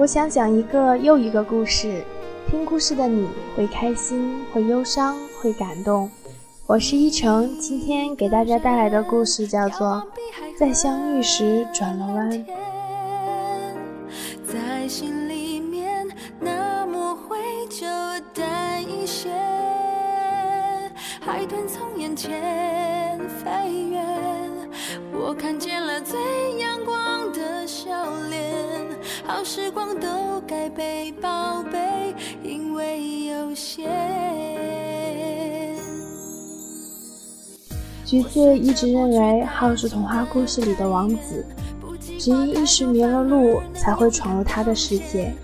我想讲一个又一个故事，听故事的你会开心，会忧伤，会感动。我是依晨，今天给大家带来的故事叫做《在相遇时转了弯》。被宝贝，因为有限。橘子一直认为浩是童话故事里的王子，只因一时迷了路，才会闯入他的世界。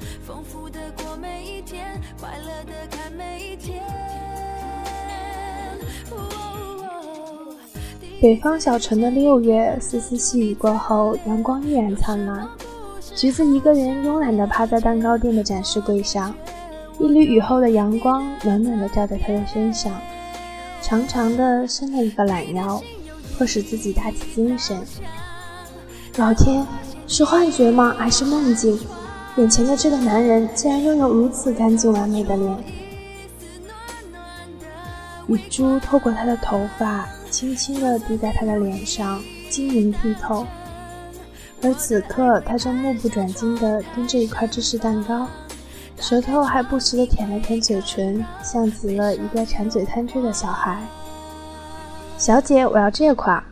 北方小城的六月，丝丝细雨过后，阳光依然灿烂。橘子一个人慵懒地趴在蛋糕店的展示柜上，一缕雨后的阳光暖暖地照在他的身上，长长的伸了一个懒腰，迫使自己打起精神。老天，是幻觉吗？还是梦境？眼前的这个男人竟然拥有如此干净完美的脸。雨珠透过他的头发，轻轻地滴在他的脸上，晶莹剔透。而此刻，他正目不转睛地盯着一块芝士蛋糕，舌头还不时地舔了舔嘴唇，像极了一个馋嘴贪吃的小孩。小姐，我要这块。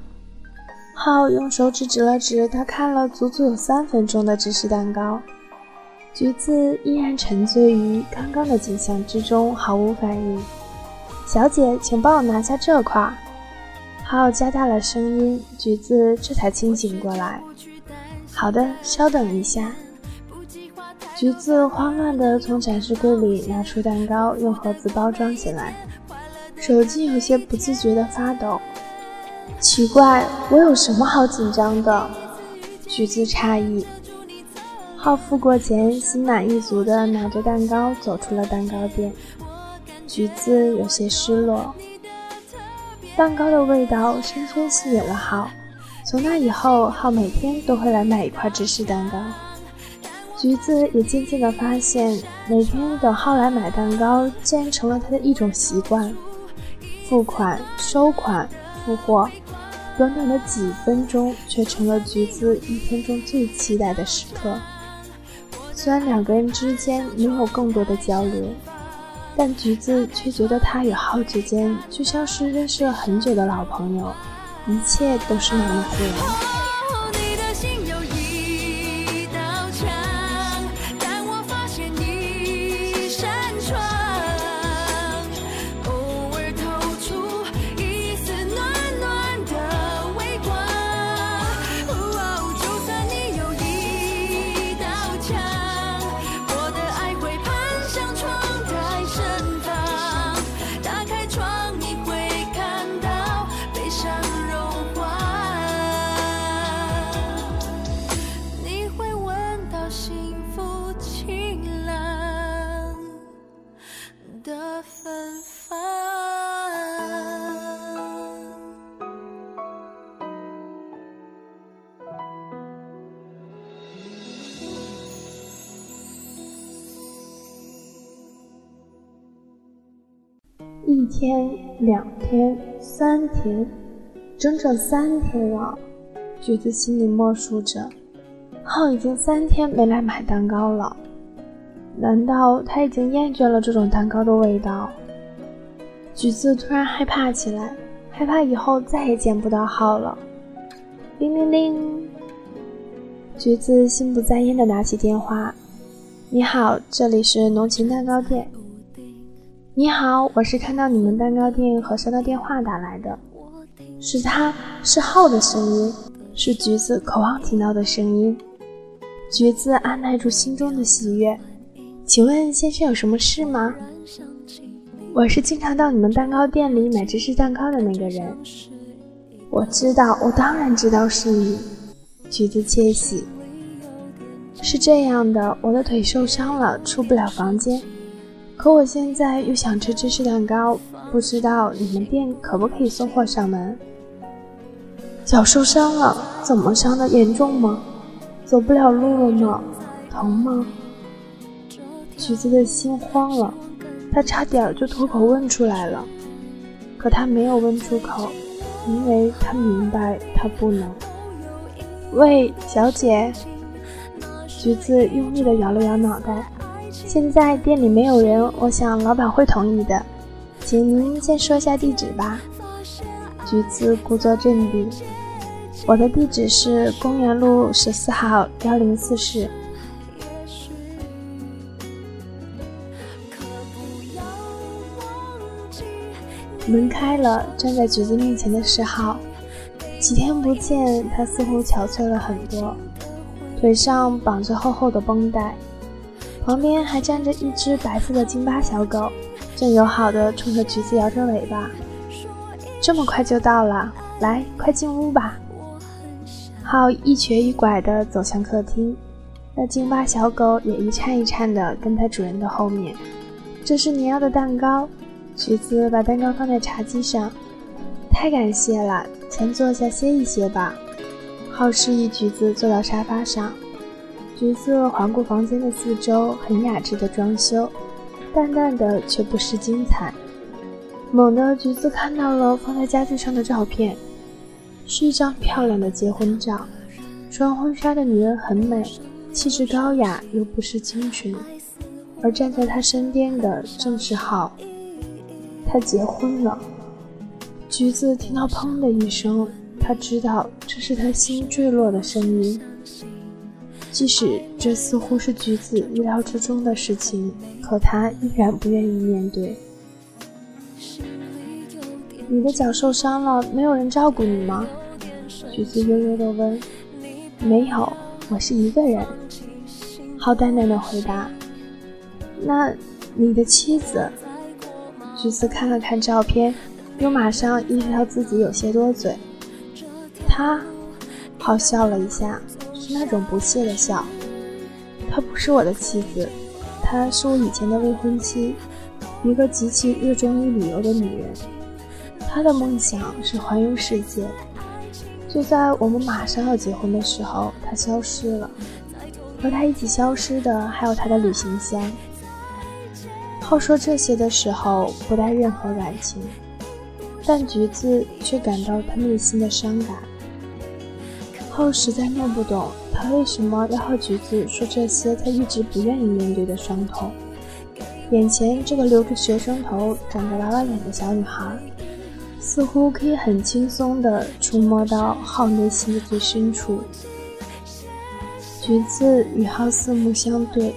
浩用手指指了指他看了足足有三分钟的芝士蛋糕。橘子依然沉醉于刚刚的景象之中，毫无反应。小姐，请帮我拿下这块。浩加大了声音，橘子这才清醒过来。好的，稍等一下。橘子慌乱地从展示柜里拿出蛋糕，用盒子包装起来，手机有些不自觉地发抖。奇怪，我有什么好紧张的？橘子诧异。浩付过钱，心满意足地拿着蛋糕走出了蛋糕店。橘子有些失落。蛋糕的味道深深吸引了浩。从那以后，浩每天都会来买一块芝士蛋糕。橘子也渐渐地发现，每天等浩来买蛋糕，竟然成了他的一种习惯。付款、收款、付货，短短的几分钟，却成了橘子一天中最期待的时刻。虽然两个人之间没有更多的交流，但橘子却觉得他与浩之间就像是认识了很久的老朋友。一切都是那么自然。天，两天，三天，整整三天了。橘子心里默数着，浩已经三天没来买蛋糕了。难道他已经厌倦了这种蛋糕的味道？橘子突然害怕起来，害怕以后再也见不到浩了。铃铃铃！橘子心不在焉地拿起电话：“你好，这里是浓情蛋糕店。”你好，我是看到你们蛋糕店和收到电话打来的，是他是浩的声音，是橘子渴望听到的声音。橘子按耐住心中的喜悦，请问先生有什么事吗？我是经常到你们蛋糕店里买芝士蛋糕的那个人。我知道，我当然知道是你。橘子窃喜。是这样的，我的腿受伤了，出不了房间。可我现在又想吃芝士蛋糕，不知道你们店可不可以送货上门？脚受伤了，怎么伤的？严重吗？走不了路了吗？疼吗？橘子的心慌了，他差点就脱口问出来了，可他没有问出口，因为他明白他不能。喂，小姐。橘子用力地摇了摇脑袋。现在店里没有人，我想老板会同意的。请您先说一下地址吧。橘子故作镇定。我的地址是公园路十四号幺零四室。门开了，站在橘子面前的是浩。几天不见，他似乎憔悴了很多，腿上绑着厚厚的绷带，旁边还站着一只白色的金巴小狗，正友好的冲着橘子摇着尾巴。这么快就到了，来，快进屋吧。浩一瘸一拐地走向客厅，那金巴小狗也一颤一颤地跟在主人的后面。这是你要的蛋糕。橘子把蛋糕放在茶几上，太感谢了，先坐下歇一歇吧。浩示意橘子坐到沙发上。橘子环顾房间的四周，很雅致的装修，淡淡的却不失精彩。猛地，橘子看到了放在家具上的照片。是一张漂亮的结婚照，穿婚纱的女人很美，气质高雅又不失清纯，而站在她身边的正是浩。他结婚了。橘子听到砰的一声，他知道这是他心坠落的声音。即使这似乎是橘子意料之中的事情，可他依然不愿意面对。你的脚受伤了，没有人照顾你吗？橘子悠悠地问。没有，我是一个人。好淡淡的回答。那你的妻子？橘子看了看照片，又马上意识到自己有些多嘴。她，好笑了一下，是那种不屑的笑。她不是我的妻子，她是我以前的未婚妻，一个极其热衷于旅游的女人。他的梦想是环游世界。就在我们马上要结婚的时候，他消失了。和他一起消失的还有他的旅行箱。浩说这些的时候不带任何感情，但橘子却感到他内心的伤感。浩实在弄不懂他为什么要和橘子说这些他一直不愿意面对的伤痛。眼前这个留着学生头、长着娃娃脸的小女孩。似乎可以很轻松地触摸到浩内心的最深处。橘子与浩四目相对，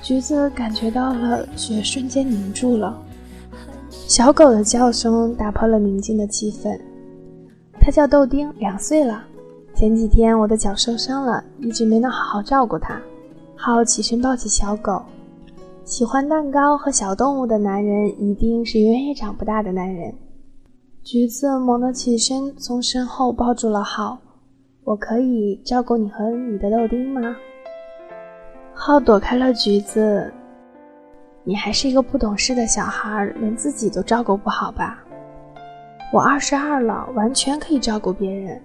橘子感觉到了血瞬间凝住了。小狗的叫声打破了宁静的气氛。它叫豆丁，两岁了。前几天我的脚受伤了，一直没能好好照顾它。浩起身抱起小狗。喜欢蛋糕和小动物的男人，一定是永远也长不大的男人。橘子猛地起身，从身后抱住了浩。我可以照顾你和你的豆丁吗？浩躲开了橘子。你还是一个不懂事的小孩，连自己都照顾不好吧？我二十二了，完全可以照顾别人。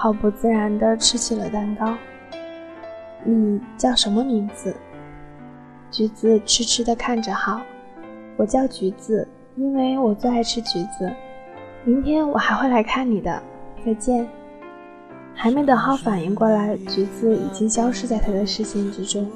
浩不自然地吃起了蛋糕。你叫什么名字？橘子痴痴地看着浩。我叫橘子，因为我最爱吃橘子。明天我还会来看你的，再见。还没等浩反应过来，橘子已经消失在他的视线之中。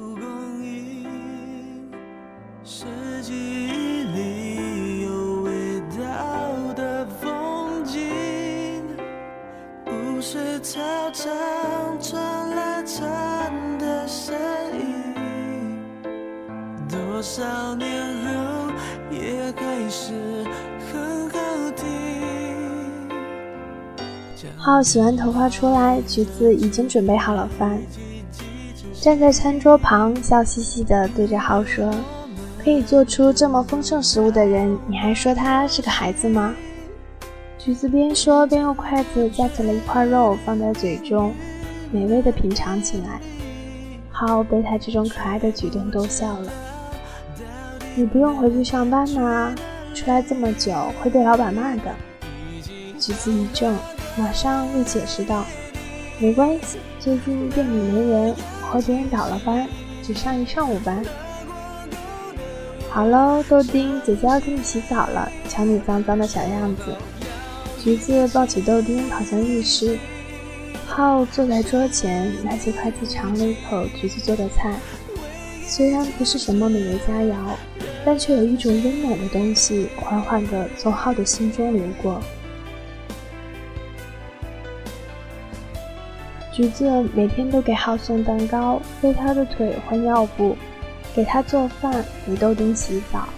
少年后也还是浩洗完头发出来，橘子已经准备好了饭，站在餐桌旁，笑嘻嘻地对着浩说：“可以做出这么丰盛食物的人，你还说他是个孩子吗？”橘子边说边用筷子夹起了一块肉放在嘴中，美味地品尝起来。浩被他这种可爱的举动逗笑了。你不用回去上班吗？出来这么久会被老板骂的。橘子一怔。马上又解释道：“没关系，最近店里没人，和别人倒了班，只上一上午班。”好喽，豆丁，姐姐要给你洗澡了，瞧你脏脏的小样子。橘子抱起豆丁跑向浴室，浩坐在桌前，拿起筷子尝了一口橘子做的菜，虽然不是什么美味佳肴，但却有一种温暖的东西缓缓地从浩的心中流过。橘子每天都给浩送蛋糕，为他的腿换尿布。给他做饭，给豆丁洗澡。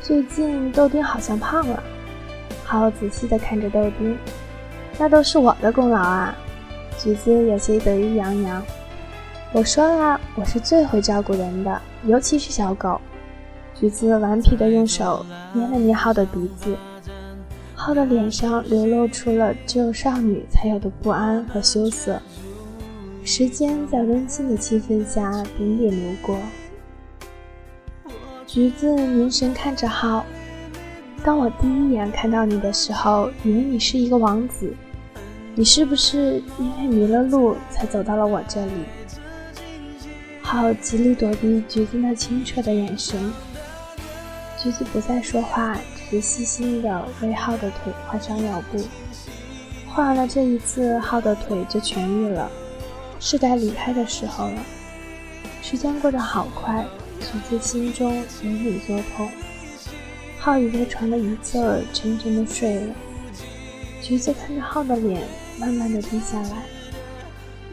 最近豆丁好像胖了，好仔细地看着豆丁，那都是我的功劳啊！橘子有些得意洋洋。我说了，我是最会照顾人的，尤其是小狗。橘子顽皮地用手捏了捏浩的鼻子，浩的脸上流露出了只有少女才有的不安和羞涩。时间在温馨的气氛下点点流过。橘子凝神看着浩，当我第一眼看到你的时候，以为你是一个王子。你是不是因为迷了路才走到了我这里？浩极力躲避橘子那清澈的眼神。橘子不再说话，只是细心地为浩的腿换上尿布。换完了这一次，浩的腿就痊愈了。是该离开的时候了。时间过得好快，橘子心中隐隐作痛。浩倚在床的一侧沉沉的睡了。橘子看着浩的脸，慢慢的低下来，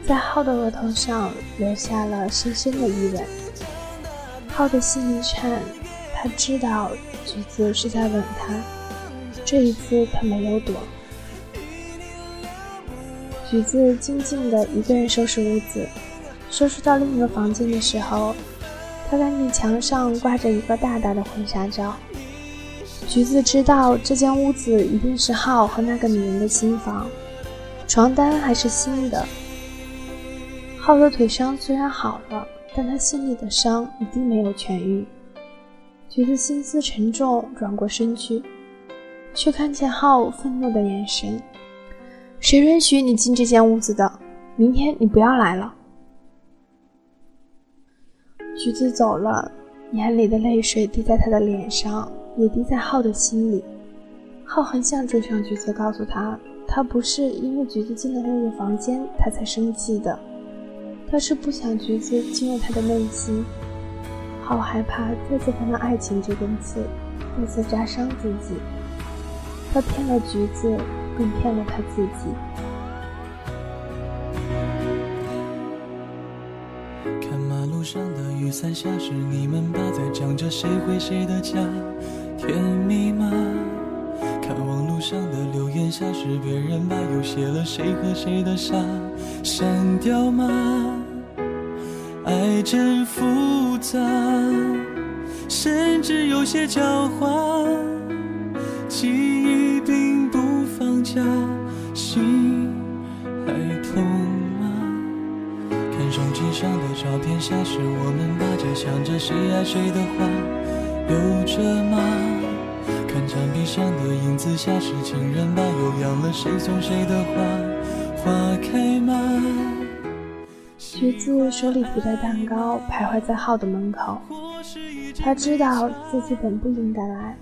在浩的额头上留下了深深的一吻。浩的心一颤，他知道橘子是在吻他。这一次他没有躲。橘子静静的一个人收拾屋子，收拾到另一个房间的时候，他看见墙上挂着一个大大的婚纱照。橘子知道这间屋子一定是浩和那个女人的新房，床单还是新的。浩的腿伤虽然好了，但他心里的伤一定没有痊愈。橘子心思沉重，转过身去，却看见浩愤怒的眼神。谁允许你进这间屋子的？明天你不要来了。橘子走了，眼里的泪水滴在他的脸上，也滴在浩的心里。浩很想追上橘子，告诉他，他不是因为橘子进了那个房间他才生气的，他是不想橘子进入他的内心。好害怕再次看到爱情这根刺，再次扎伤自己。他骗了橘子。更骗了他自己。看马路上的雨伞下是你们爸在讲着谁回谁的家，甜蜜吗？看网络上的留言下是别人把又写了谁和谁的傻，删掉吗？爱真复杂，甚至有些狡猾，记忆并不。放假心还痛吗？看手机上的照片下是我们把着想着谁爱谁的话，留着吗？看墙壁上的影子下是情人吧又养了谁送谁的花，花开吗？橘子手里提着蛋糕，徘徊在浩的门口。他知道自己本不应该来，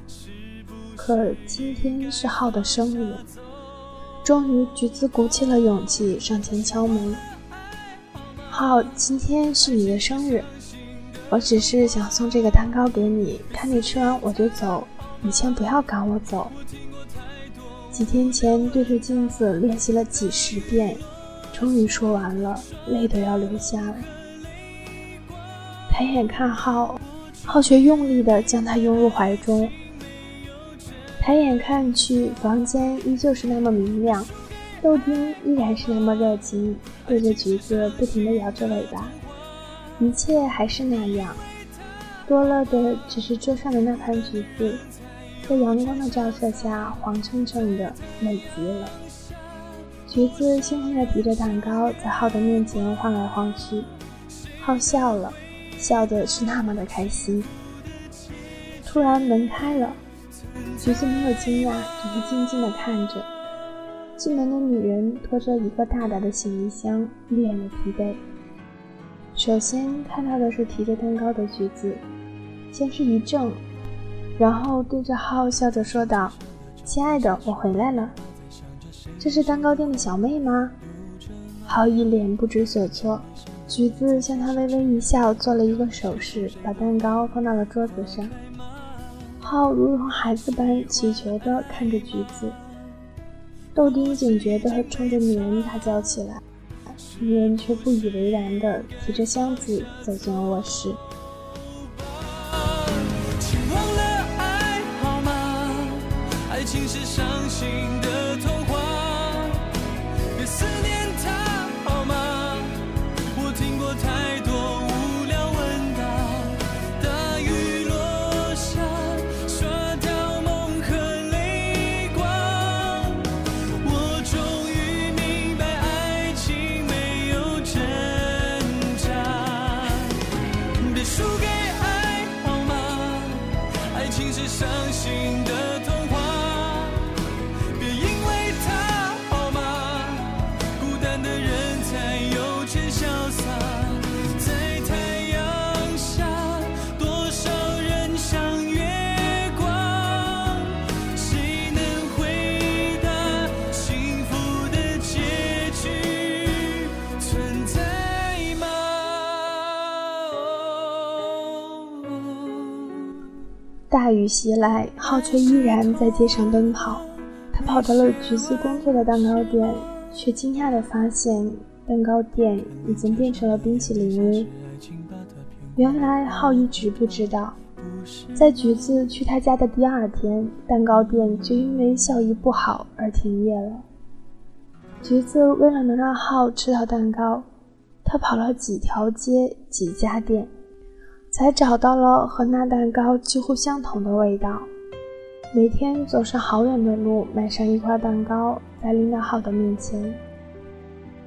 可今天是浩的生日。终于，橘子鼓起了勇气上前敲门。浩，今天是你的生日，我只是想送这个蛋糕给你，看你吃完我就走，你先不要赶我走。几天前对着镜子练习了几十遍，终于说完了，泪都要流下来。抬眼看浩，浩却用力地将他拥入怀中。抬眼看去，房间依旧是那么明亮，豆丁依然是那么热情，对着橘子不停地摇着尾巴，一切还是那样，多了的只是桌上的那盘橘子，在阳光的照射下黄澄澄的，美极了。橘子兴奋地提着蛋糕在浩的面前晃来晃去，浩笑了，笑的是那么的开心。突然门开了。橘子没有惊讶，只是静静地看着。进门的女人拖着一个大大的行李箱，一脸的疲惫。首先看到的是提着蛋糕的橘子，先是一怔，然后对着浩笑着说道：“亲爱的，我回来了。这是蛋糕店的小妹吗？”浩一脸不知所措。橘子向他微微一笑，做了一个手势，把蛋糕放到了桌子上。浩如同孩子般乞求地看着橘子。豆丁警觉地冲着女人大叫起来，女人却不以为然地提着箱子走进了卧室。大雨袭来，浩却依然在街上奔跑。他跑到了橘子工作的蛋糕店，却惊讶地发现蛋糕店已经变成了冰淇淋屋。原来浩一直不知道，在橘子去他家的第二天，蛋糕店就因为效益不好而停业了。橘子为了能让浩吃到蛋糕，他跑了几条街、几家店。才找到了和那蛋糕几乎相同的味道。每天走上好远的路，买上一块蛋糕，在拎到浩的面前。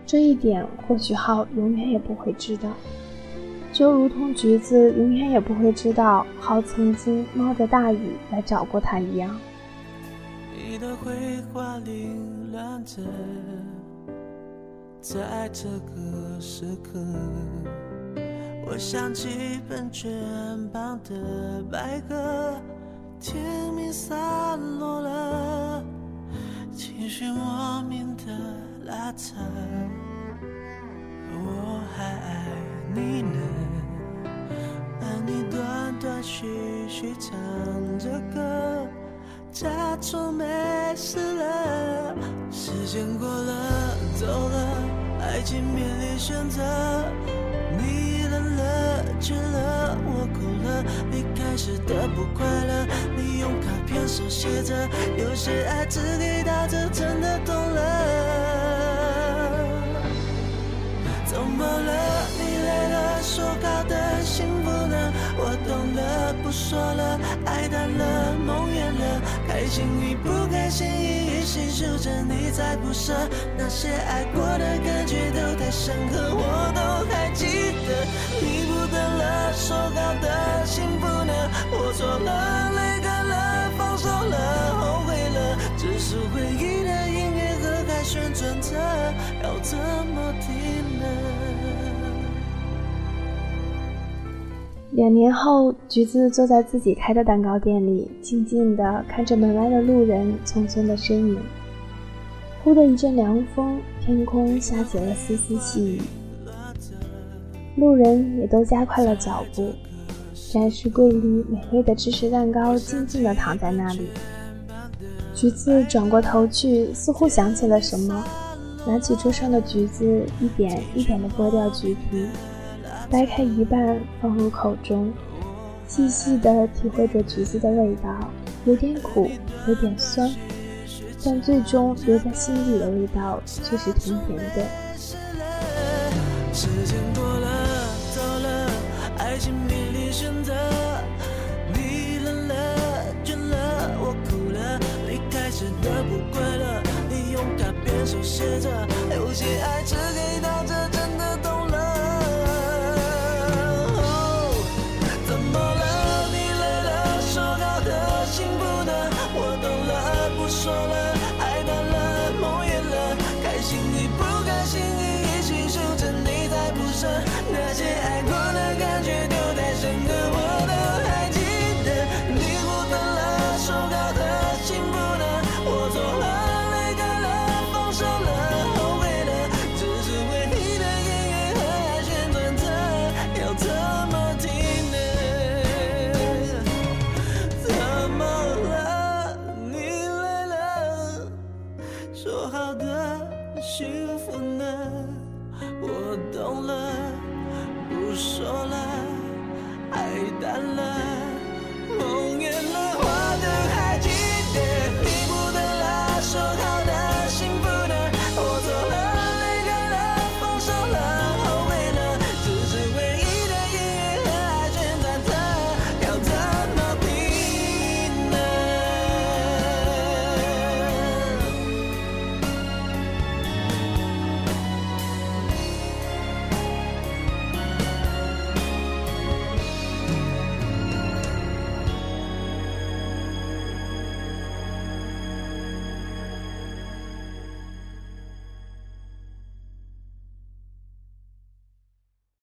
这一点或许浩永远也不会知道，就如同橘子永远也不会知道浩曾经冒着大雨来找过他一样。你的绘画凌乱着，在这个时刻。我想起喷泉旁的白鸽，天明散落了，情绪莫名的拉扯。我还爱你呢，而你断断续续唱着歌，假装没事了。时间过了，走了，爱情面临选择，倦了，我哭了，离开时的不快乐。你用卡片手写着，有些爱只给到这，真的懂了。怎么了？你累了，说好的幸福呢？我懂了，不说了，爱淡了，梦远了，开心与不开心细数着，你在不舍，那些爱过的感觉都太深刻，我都还记得。你不等了，说好的幸福呢？我错了，泪干了，放手了，后悔了，只是回忆的音乐盒还旋转着，要怎么停呢？两年后，橘子坐在自己开的蛋糕店里，静静地看着门外的路人匆匆的身影。忽的一阵凉风，天空下起了丝丝细雨。路人也都加快了脚步。展示柜里美味的芝士蛋糕静静地躺在那里。橘子转过头去，似乎想起了什么，拿起桌上的橘子，一点一点地剥掉橘皮。掰开一半放入口中，细细地体会着橘子的味道，有点苦，有点酸，但最终留在心底的味道却是甜甜的。时间过了，走了，爱情面临选择，你冷了，倦了，我哭了，离开时的不快乐，你用卡片手写着，有些爱